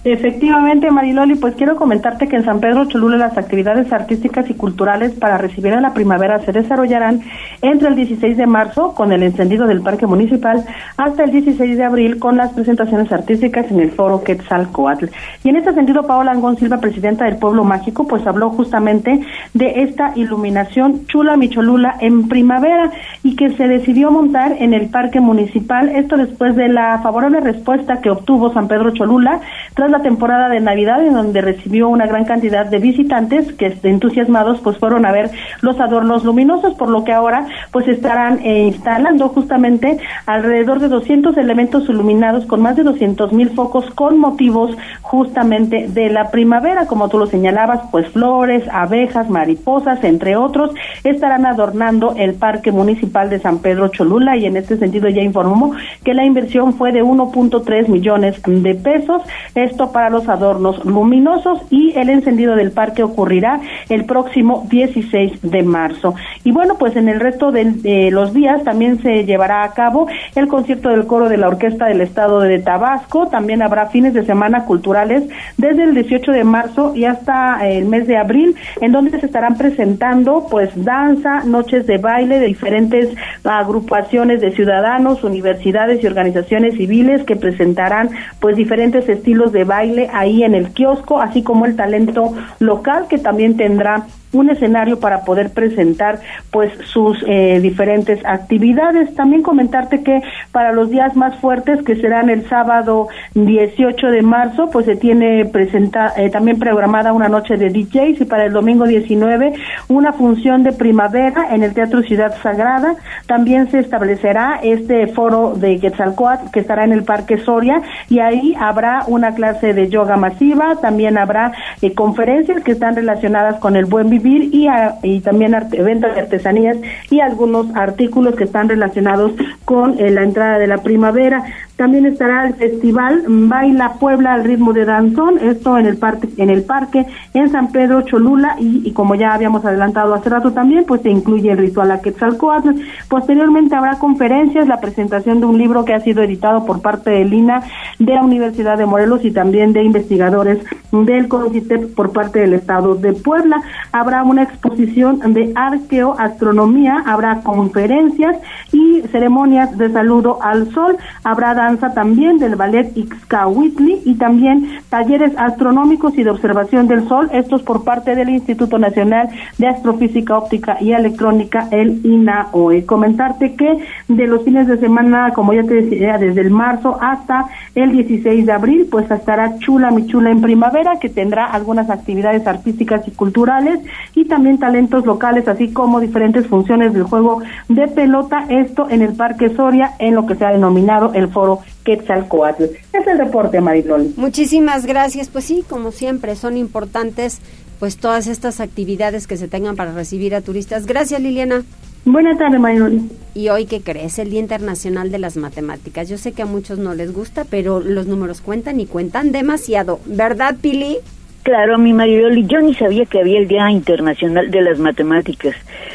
Efectivamente, Mariloli, pues quiero comentarte que en San Pedro Cholula las actividades artísticas y culturales para recibir a la primavera se desarrollarán entre el 16 de marzo con el encendido del Parque Municipal hasta el 16 de abril con las presentaciones artísticas en el Foro Quetzalcoatl. Y en este sentido, Paola Angón Silva, presidenta del Pueblo Mágico, pues habló justamente de esta iluminación Chula Micholula en primavera y que se decidió montar en el Parque Municipal, esto después de la favorable respuesta que obtuvo San Pedro Cholula tras la temporada de Navidad en donde recibió una gran cantidad de visitantes que entusiasmados pues fueron a ver los adornos luminosos, por lo que ahora pues estarán eh, instalando justamente alrededor de 200 elementos iluminados con más de 200 mil focos con motivos justamente de la primavera, como tú lo señalabas, pues flores, abejas, mariposas, entre otros, estarán adornando el Parque Municipal de San Pedro Cholula y en este sentido ya informó que la inversión fue de 1.3 millones de pesos. Esto para los adornos luminosos y el encendido del parque ocurrirá el próximo 16 de marzo. Y bueno, pues en el resto de, los días también se llevará a cabo el concierto del coro de la Orquesta del Estado de Tabasco. También habrá fines de semana culturales desde el 18 de marzo y hasta el mes de abril, en donde se estarán presentando pues danza, noches de baile de diferentes agrupaciones de ciudadanos, universidades y organizaciones civiles que presentarán pues diferentes estilos de baile ahí en el kiosco, así como el talento local que también tendrá un escenario para poder presentar pues sus eh, diferentes actividades. También comentarte que para los días más fuertes que serán el sábado 18 de marzo pues se tiene presenta, eh, también programada una noche de DJs y para el domingo 19 una función de primavera en el Teatro Ciudad Sagrada. También se establecerá este foro de Quetzalcoatl que estará en el Parque Soria y ahí habrá una clase de yoga masiva, también habrá eh, conferencias que están relacionadas con el buen y, y también eventos de artesanías y algunos artículos que están relacionados con eh, la entrada de la primavera. También estará el festival Baila Puebla al ritmo de danzón, esto en el parque, en el parque en San Pedro Cholula y, como ya habíamos adelantado hace rato también, pues se incluye el ritual a Quetzalcoatl. Posteriormente habrá conferencias, la presentación de un libro que ha sido editado por parte de Lina de la Universidad de Morelos y también de investigadores del CONCITEP por parte del Estado de Puebla. Habrá una exposición de arqueoastronomía, habrá conferencias y ceremonias de saludo al sol. Habrá también del ballet Ixcahuitli y también talleres astronómicos y de observación del sol, estos por parte del Instituto Nacional de Astrofísica Óptica y Electrónica, el INAOE. Comentarte que de los fines de semana, como ya te decía, desde el marzo hasta el 16 de abril, pues estará Chula Mi Chula en primavera, que tendrá algunas actividades artísticas y culturales y también talentos locales, así como diferentes funciones del juego de pelota, esto en el Parque Soria en lo que se ha denominado el foro Quetzalcoatl. Es el reporte, Mariloli. Muchísimas gracias. Pues sí, como siempre, son importantes pues todas estas actividades que se tengan para recibir a turistas. Gracias, Liliana. Buenas tardes, Mariloli. Y hoy, ¿qué crees? El Día Internacional de las Matemáticas. Yo sé que a muchos no les gusta, pero los números cuentan y cuentan demasiado. ¿Verdad, Pili? Claro, mi Mariloli, yo ni sabía que había el Día Internacional de las Matemáticas.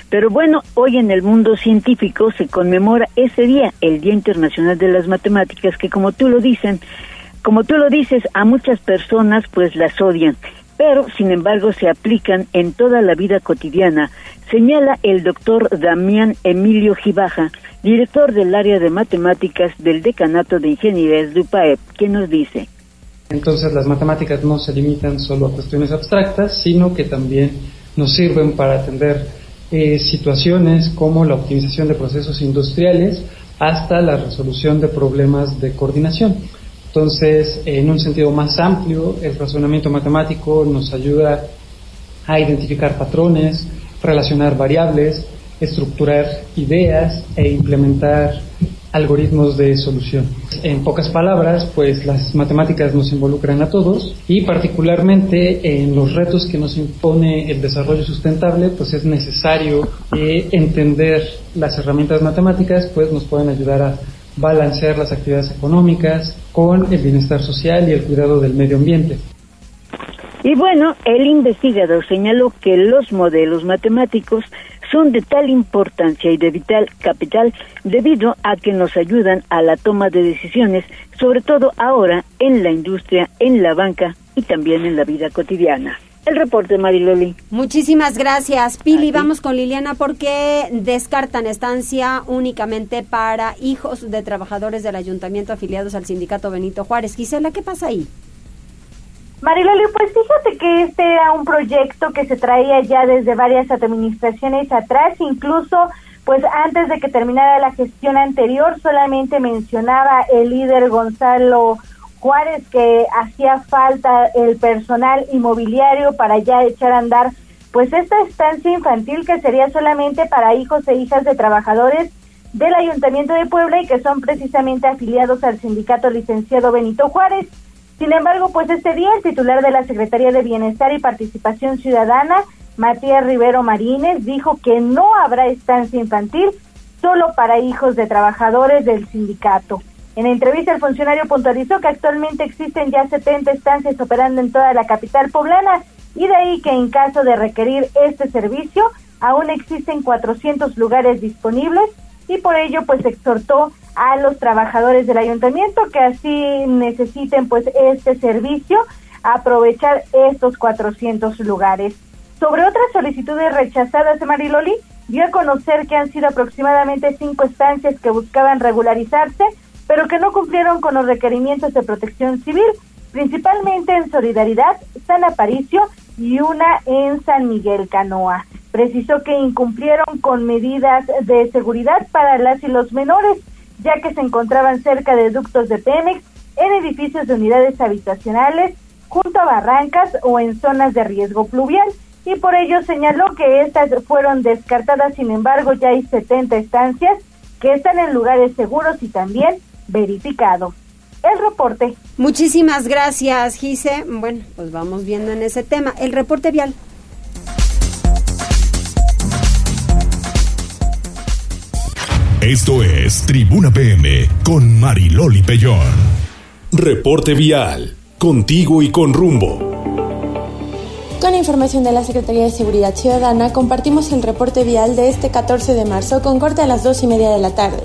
Pero bueno, hoy en el mundo científico se conmemora ese día, el Día Internacional de las Matemáticas, que como tú lo dicen, como tú lo dices, a muchas personas pues las odian, pero sin embargo se aplican en toda la vida cotidiana, señala el doctor Damián Emilio Gibaja, director del área de matemáticas del Decanato de Ingeniería de UPAEP, que nos dice. Entonces las matemáticas no se limitan solo a cuestiones abstractas, sino que también nos sirven para atender eh, situaciones como la optimización de procesos industriales hasta la resolución de problemas de coordinación. Entonces, en un sentido más amplio, el razonamiento matemático nos ayuda a identificar patrones, relacionar variables, estructurar ideas e implementar algoritmos de solución. En pocas palabras, pues las matemáticas nos involucran a todos y particularmente en los retos que nos impone el desarrollo sustentable, pues es necesario eh, entender las herramientas matemáticas, pues nos pueden ayudar a balancear las actividades económicas con el bienestar social y el cuidado del medio ambiente. Y bueno, el investigador señaló que los modelos matemáticos son de tal importancia y de vital capital debido a que nos ayudan a la toma de decisiones, sobre todo ahora en la industria, en la banca y también en la vida cotidiana. El reporte, Mariloli. Muchísimas gracias, Pili. Vamos con Liliana porque descartan estancia únicamente para hijos de trabajadores del ayuntamiento afiliados al sindicato Benito Juárez. Gisela, ¿qué pasa ahí? Mariloli, pues fíjate que este era un proyecto que se traía ya desde varias administraciones atrás, incluso pues antes de que terminara la gestión anterior, solamente mencionaba el líder Gonzalo Juárez que hacía falta el personal inmobiliario para ya echar a andar pues esta estancia infantil que sería solamente para hijos e hijas de trabajadores del Ayuntamiento de Puebla y que son precisamente afiliados al sindicato licenciado Benito Juárez. Sin embargo, pues este día el titular de la Secretaría de Bienestar y Participación Ciudadana, Matías Rivero Marínez, dijo que no habrá estancia infantil solo para hijos de trabajadores del sindicato. En entrevista, el funcionario puntualizó que actualmente existen ya 70 estancias operando en toda la capital poblana y de ahí que en caso de requerir este servicio, aún existen 400 lugares disponibles y por ello pues exhortó a los trabajadores del ayuntamiento que así necesiten pues este servicio, aprovechar estos 400 lugares. Sobre otras solicitudes rechazadas de Mariloli, dio a conocer que han sido aproximadamente cinco estancias que buscaban regularizarse, pero que no cumplieron con los requerimientos de protección civil, principalmente en Solidaridad, San Aparicio y una en San Miguel Canoa. Precisó que incumplieron con medidas de seguridad para las y los menores, ya que se encontraban cerca de ductos de Pemex, en edificios de unidades habitacionales, junto a barrancas o en zonas de riesgo pluvial. Y por ello señaló que estas fueron descartadas, sin embargo ya hay 70 estancias que están en lugares seguros y también verificados. El reporte. Muchísimas gracias, Gise. Bueno, pues vamos viendo en ese tema. El reporte vial. Esto es Tribuna PM con Mariloli Pellón. Reporte vial. Contigo y con rumbo. Con información de la Secretaría de Seguridad Ciudadana, compartimos el reporte vial de este 14 de marzo con corte a las 2 y media de la tarde.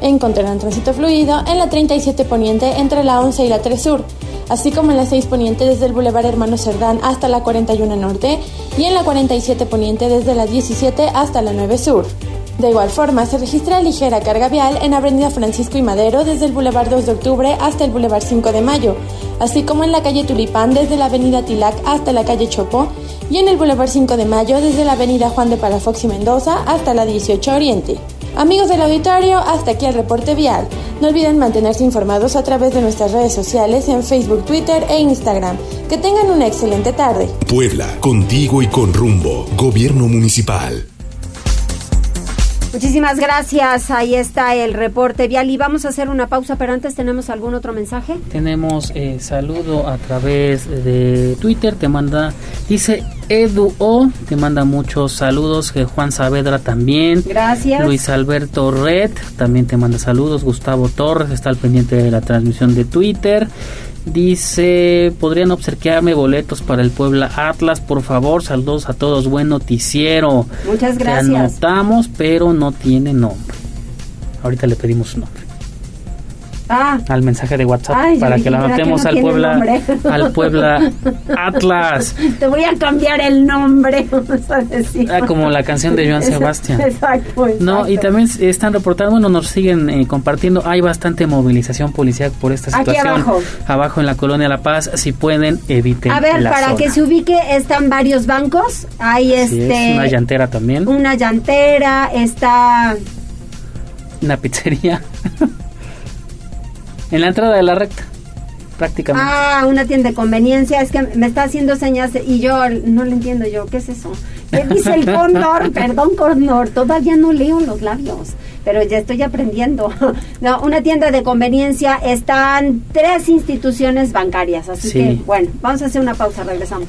Encontrarán tránsito fluido en la 37 Poniente entre la 11 y la 3 Sur, así como en la 6 Poniente desde el Boulevard Hermano Cerdán hasta la 41 Norte y en la 47 Poniente desde la 17 hasta la 9 Sur. De igual forma, se registra ligera carga vial en Avenida Francisco y Madero desde el Boulevard 2 de Octubre hasta el Boulevard 5 de Mayo, así como en la calle Tulipán desde la Avenida Tilac hasta la calle Chopo y en el Boulevard 5 de Mayo desde la Avenida Juan de Palafox y Mendoza hasta la 18 Oriente. Amigos del auditorio, hasta aquí el reporte vial. No olviden mantenerse informados a través de nuestras redes sociales en Facebook, Twitter e Instagram. Que tengan una excelente tarde. Puebla, contigo y con rumbo. Gobierno Municipal. Muchísimas gracias. Ahí está el reporte vial y vamos a hacer una pausa, pero antes tenemos algún otro mensaje. Tenemos eh, saludo a través de Twitter, te manda, dice Edu O, te manda muchos saludos, que Juan Saavedra también. Gracias. Luis Alberto Red también te manda saludos, Gustavo Torres está al pendiente de la transmisión de Twitter. Dice, podrían obsequiarme boletos para el Puebla Atlas, por favor. Saludos a todos, buen noticiero. Muchas Te gracias. anotamos, pero no tiene nombre. Ahorita le pedimos su nombre Ah, al mensaje de WhatsApp Ay, para que la ¿verdad que anotemos no al Puebla nombre? al Puebla Atlas. te voy a cambiar el nombre. vamos a decir. Ah, como la canción de Joan Sebastián. Exacto. No, y exacto. también están reportando, bueno, nos siguen eh, compartiendo, hay bastante movilización policial por esta Aquí situación. abajo. Abajo en la colonia La Paz, si pueden, eviten A ver, la para zona. que se ubique, están varios bancos. Hay Así es, este una llantera también, una llantera, está una pizzería. En la entrada de la recta, prácticamente. ah, una tienda de conveniencia. Es que me está haciendo señas y yo no le entiendo yo. ¿Qué es eso? ¿Qué dice el cóndor? Perdón, cóndor. Todavía no leo los labios, pero ya estoy aprendiendo. No, una tienda de conveniencia. Están tres instituciones bancarias. Así Sí. que, bueno, vamos a hacer una pausa. Regresamos.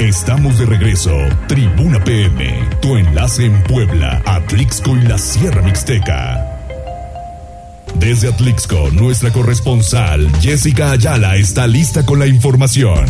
Estamos de regreso. Tribuna PM, tu enlace en Puebla, Atlixco y la Sierra Mixteca. Desde Atlixco, nuestra corresponsal Jessica Ayala está lista con la información.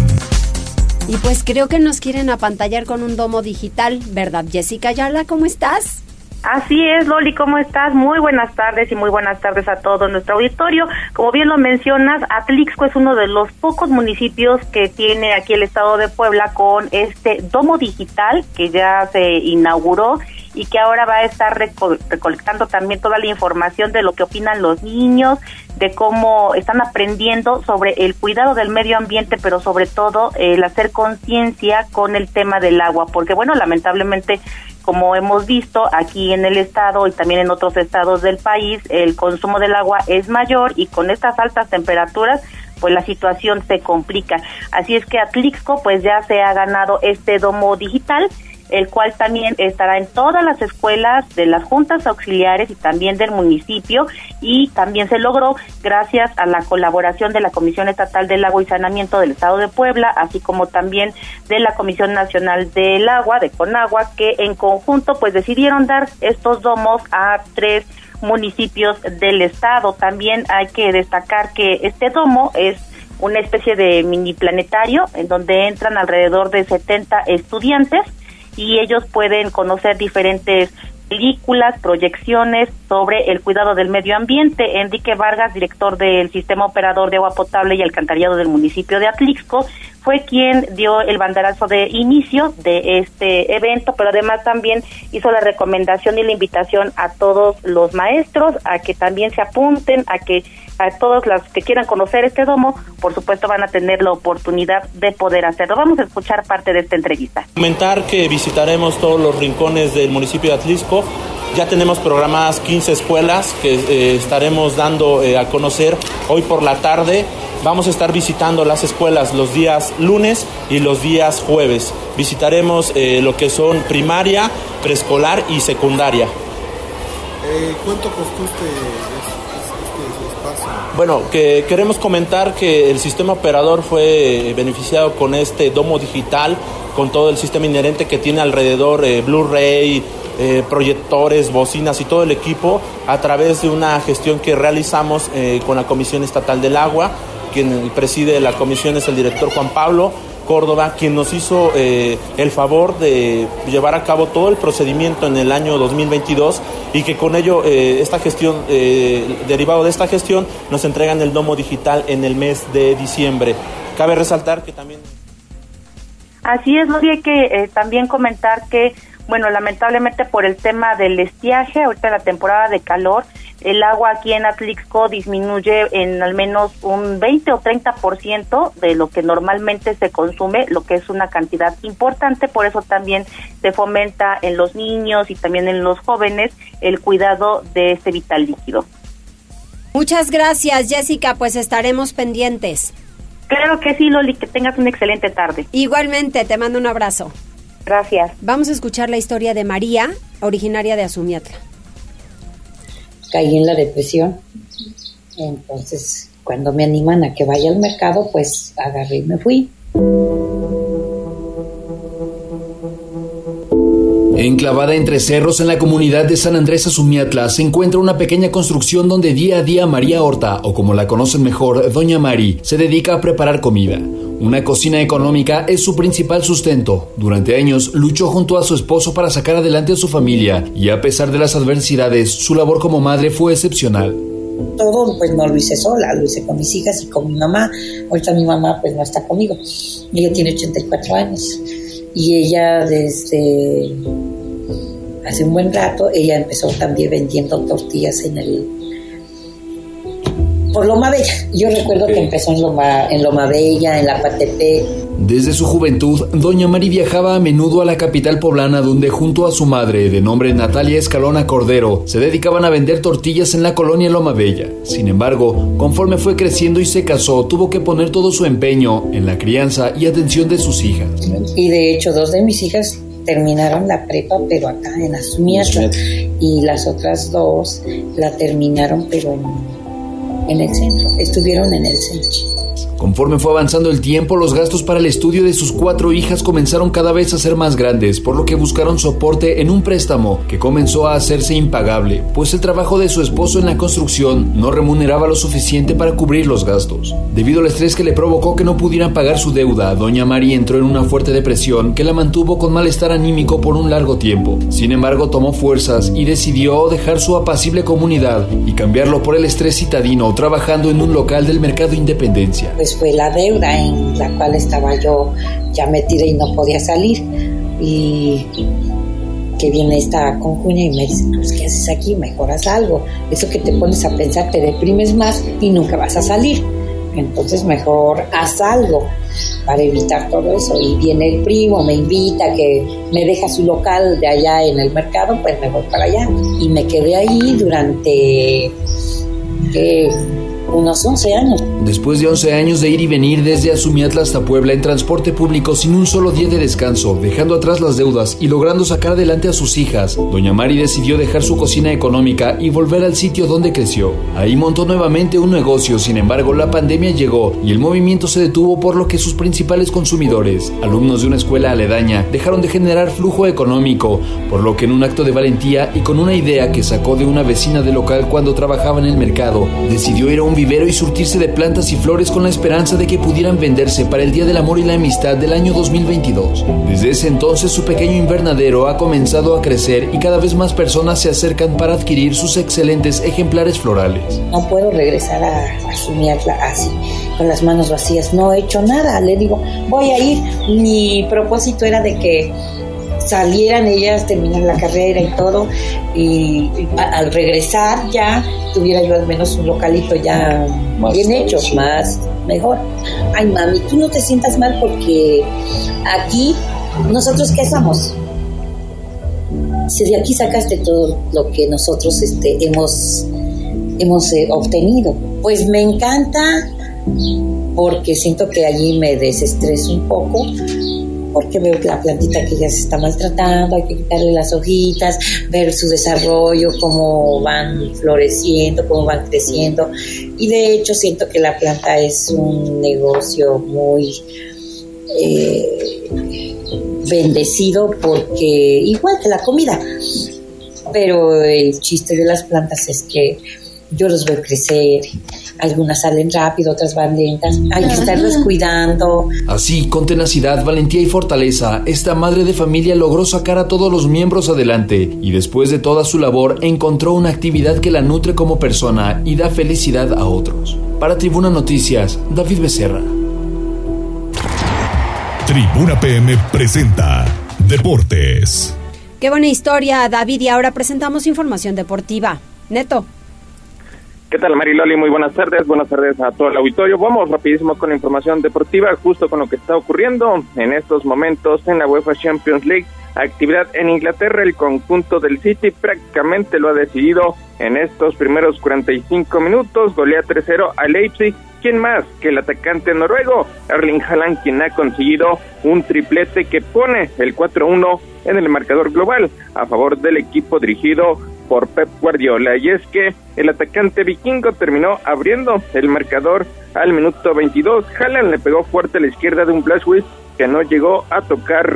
Y pues creo que nos quieren apantallar con un domo digital, ¿verdad, Jessica Ayala? ¿Cómo estás? Así es, Loli, ¿cómo estás? Muy buenas tardes y muy buenas tardes a todo nuestro auditorio. Como bien lo mencionas, Atlixco es uno de los pocos municipios que tiene aquí el estado de Puebla con este domo digital que ya se inauguró y que ahora va a estar reco- recolectando también toda la información de lo que opinan los niños, de cómo están aprendiendo sobre el cuidado del medio ambiente, pero sobre todo el hacer conciencia con el tema del agua, porque bueno, lamentablemente como hemos visto aquí en el estado y también en otros estados del país, el consumo del agua es mayor y con estas altas temperaturas pues la situación se complica. Así es que Atlixco pues ya se ha ganado este domo digital el cual también estará en todas las escuelas de las juntas auxiliares y también del municipio y también se logró gracias a la colaboración de la Comisión Estatal del Agua y Saneamiento del Estado de Puebla, así como también de la Comisión Nacional del Agua, de Conagua, que en conjunto pues decidieron dar estos domos a tres municipios del estado. También hay que destacar que este domo es una especie de mini planetario en donde entran alrededor de 70 estudiantes y ellos pueden conocer diferentes películas, proyecciones sobre el cuidado del medio ambiente. Enrique Vargas, director del Sistema Operador de Agua Potable y Alcantarillado del municipio de Atlixco, fue quien dio el banderazo de inicio de este evento, pero además también hizo la recomendación y la invitación a todos los maestros a que también se apunten, a que a todos los que quieran conocer este domo, por supuesto van a tener la oportunidad de poder hacerlo. Vamos a escuchar parte de esta entrevista. Comentar que visitaremos todos los rincones del municipio de Atlisco. Ya tenemos programadas 15 escuelas que eh, estaremos dando eh, a conocer hoy por la tarde. Vamos a estar visitando las escuelas los días lunes y los días jueves. Visitaremos eh, lo que son primaria, preescolar y secundaria. Eh, ¿Cuánto costó Bueno, que queremos comentar que el sistema operador fue beneficiado con este domo digital, con todo el sistema inherente que tiene alrededor, eh, Blu-ray, eh, proyectores, bocinas y todo el equipo, a través de una gestión que realizamos eh, con la Comisión Estatal del Agua. Quien preside la comisión es el director Juan Pablo Córdoba, quien nos hizo eh, el favor de llevar a cabo todo el procedimiento en el año 2022 y que con ello eh, esta gestión, eh, derivado de esta gestión, nos entregan el domo digital en el mes de diciembre. Cabe resaltar que también... Así es, Lori, hay que eh, también comentar que bueno, lamentablemente por el tema del estiaje, ahorita la temporada de calor, el agua aquí en Atlixco disminuye en al menos un 20 o 30% de lo que normalmente se consume, lo que es una cantidad importante, por eso también se fomenta en los niños y también en los jóvenes el cuidado de este vital líquido. Muchas gracias, Jessica, pues estaremos pendientes. Claro que sí, Loli, que tengas una excelente tarde. Igualmente, te mando un abrazo. Gracias. Vamos a escuchar la historia de María, originaria de Azumiatla caí en la depresión. Entonces, cuando me animan a que vaya al mercado, pues agarré y me fui. Enclavada entre cerros en la comunidad de San Andrés Azumiatla se encuentra una pequeña construcción donde día a día María Horta, o como la conocen mejor, Doña Mari, se dedica a preparar comida. Una cocina económica es su principal sustento. Durante años luchó junto a su esposo para sacar adelante a su familia y a pesar de las adversidades, su labor como madre fue excepcional. Todo pues no lo hice sola, lo hice con mis hijas y con mi mamá. Ahorita mi mamá pues no está conmigo. Ella tiene 84 años y ella desde hace un buen rato, ella empezó también vendiendo tortillas en el por Loma Bella. Yo recuerdo que empezó en Loma, en Loma Bella, en La Patepé. Desde su juventud, Doña Mari viajaba a menudo a la capital poblana donde junto a su madre, de nombre Natalia Escalona Cordero, se dedicaban a vender tortillas en la colonia Loma Bella. Sin embargo, conforme fue creciendo y se casó, tuvo que poner todo su empeño en la crianza y atención de sus hijas. Y de hecho, dos de mis hijas terminaron la prepa, pero acá en Azumiata, y las otras dos la terminaron, pero en en el centro, estuvieron en el centro. Conforme fue avanzando el tiempo, los gastos para el estudio de sus cuatro hijas comenzaron cada vez a ser más grandes, por lo que buscaron soporte en un préstamo que comenzó a hacerse impagable, pues el trabajo de su esposo en la construcción no remuneraba lo suficiente para cubrir los gastos. Debido al estrés que le provocó que no pudieran pagar su deuda, doña Mari entró en una fuerte depresión que la mantuvo con malestar anímico por un largo tiempo. Sin embargo, tomó fuerzas y decidió dejar su apacible comunidad y cambiarlo por el estrés citadino trabajando en un local del mercado Independencia. Pues fue la deuda en la cual estaba yo ya metida y no podía salir. Y que viene esta conjuña y me dice, pues ¿qué haces aquí? Mejoras algo. Eso que te pones a pensar, te deprimes más y nunca vas a salir. Entonces mejor haz algo para evitar todo eso. Y viene el primo, me invita, que me deja su local de allá en el mercado, pues me voy para allá. Y me quedé ahí durante unos 11 años. Después de 11 años de ir y venir desde Azumiatla hasta Puebla en transporte público sin un solo día de descanso, dejando atrás las deudas y logrando sacar adelante a sus hijas, doña Mari decidió dejar su cocina económica y volver al sitio donde creció. Ahí montó nuevamente un negocio, sin embargo la pandemia llegó y el movimiento se detuvo por lo que sus principales consumidores, alumnos de una escuela aledaña, dejaron de generar flujo económico, por lo que en un acto de valentía y con una idea que sacó de una vecina del local cuando trabajaba en el mercado, decidió ir a un vivero y surtirse de plantas y flores con la esperanza de que pudieran venderse para el Día del Amor y la Amistad del año 2022. Desde ese entonces su pequeño invernadero ha comenzado a crecer y cada vez más personas se acercan para adquirir sus excelentes ejemplares florales. No puedo regresar a, asumirla así, con las manos vacías. No he hecho nada. Le digo, voy a ir. Mi propósito era de que salieran ellas, terminar la carrera y todo, y, al regresar ya tuviera yo al menos un localito ya bien hecho, más mejor. Ay, mami, tú no te sientas mal porque aquí nosotros qué somos. Si de aquí sacaste todo lo que nosotros este, hemos, hemos eh, obtenido, pues me encanta porque siento que allí me desestreso un poco porque veo la plantita que ya se está maltratando, hay que quitarle las hojitas, ver su desarrollo, cómo van floreciendo, cómo van creciendo. Y de hecho siento que la planta es un negocio muy eh, bendecido porque igual que la comida. Pero el chiste de las plantas es que yo los veo crecer, algunas salen rápido, otras van lentas, hay que estarlas cuidando. Así, con tenacidad, valentía y fortaleza, esta madre de familia logró sacar a todos los miembros adelante y después de toda su labor encontró una actividad que la nutre como persona y da felicidad a otros. Para Tribuna Noticias, David Becerra. Tribuna PM presenta Deportes. Qué buena historia, David. Y ahora presentamos información deportiva. Neto. ¿Qué tal, Mariloli? Muy buenas tardes. Buenas tardes a todo el auditorio. Vamos rapidísimo con información deportiva, justo con lo que está ocurriendo en estos momentos en la UEFA Champions League. Actividad en Inglaterra, el conjunto del City prácticamente lo ha decidido en estos primeros 45 minutos. Golea 3-0 a Leipzig. ¿Quién más que el atacante noruego, Erling Haaland, quien ha conseguido un triplete que pone el 4-1 en el marcador global a favor del equipo dirigido por Pep Guardiola. Y es que el atacante vikingo terminó abriendo el marcador al minuto 22. Haaland le pegó fuerte a la izquierda de un Blashwitz que no llegó a tocar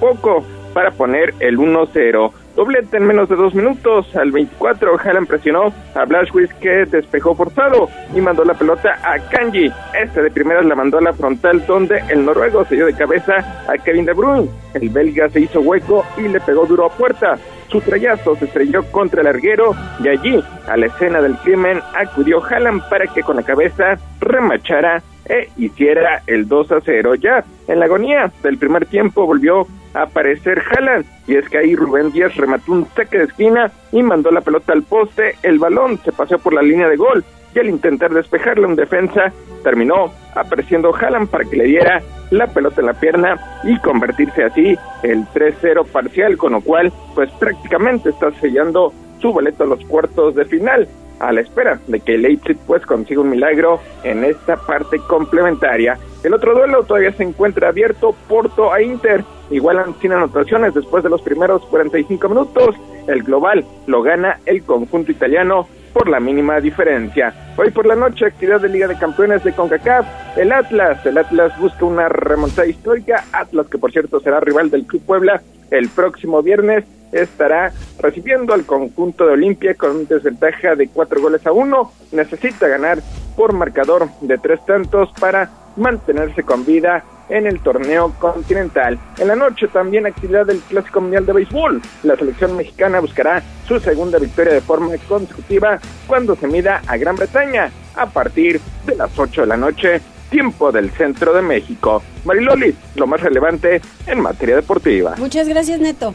poco para poner el 1-0. Doblete en menos de dos minutos. Al 24, Haaland presionó a Blashwitz que despejó forzado y mandó la pelota a Kanji. Este de primeras la mandó a la frontal donde el noruego se dio de cabeza a Kevin De Bruyne. El belga se hizo hueco y le pegó duro a puerta. Su trayazo se estrelló contra el larguero y allí, a la escena del crimen, acudió Haaland para que con la cabeza remachara e hiciera el 2 a 0. Ya en la agonía del primer tiempo volvió a aparecer Haaland y es que ahí Rubén Díaz remató un saque de esquina y mandó la pelota al poste, el balón se paseó por la línea de gol al intentar despejarle un defensa terminó apareciendo Haaland para que le diera la pelota en la pierna y convertirse así el 3-0 parcial, con lo cual pues prácticamente está sellando su boleto a los cuartos de final a la espera de que Leipzig pues consiga un milagro en esta parte complementaria. El otro duelo todavía se encuentra abierto, Porto a Inter, igualan sin anotaciones después de los primeros 45 minutos, el global lo gana el conjunto italiano por la mínima diferencia. Hoy por la noche, actividad de Liga de Campeones de CONCACAF, el Atlas, el Atlas busca una remontada histórica, Atlas que por cierto será rival del Club Puebla el próximo viernes, estará recibiendo al conjunto de Olimpia con desventaja de cuatro goles a uno, necesita ganar por marcador de tres tantos para mantenerse con vida en el torneo continental. En la noche también actividad del Clásico Mundial de Béisbol. La selección mexicana buscará su segunda victoria de forma consecutiva cuando se mida a Gran Bretaña a partir de las 8 de la noche, tiempo del centro de México. Mariloli, lo más relevante en materia deportiva. Muchas gracias, Neto.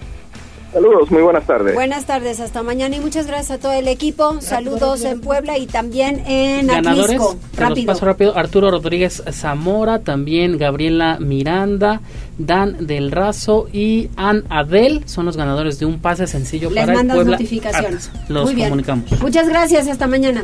Saludos, muy buenas tardes. Buenas tardes, hasta mañana y muchas gracias a todo el equipo. Saludos en Puebla y también en Ganadores, Atlisco. Rápido. paso rápido. Arturo Rodríguez Zamora, también Gabriela Miranda, Dan del Razo y Ann Adel son los ganadores de un pase sencillo Les para el mandas Puebla. notificaciones. Los Muy bien. comunicamos. Muchas gracias, hasta mañana.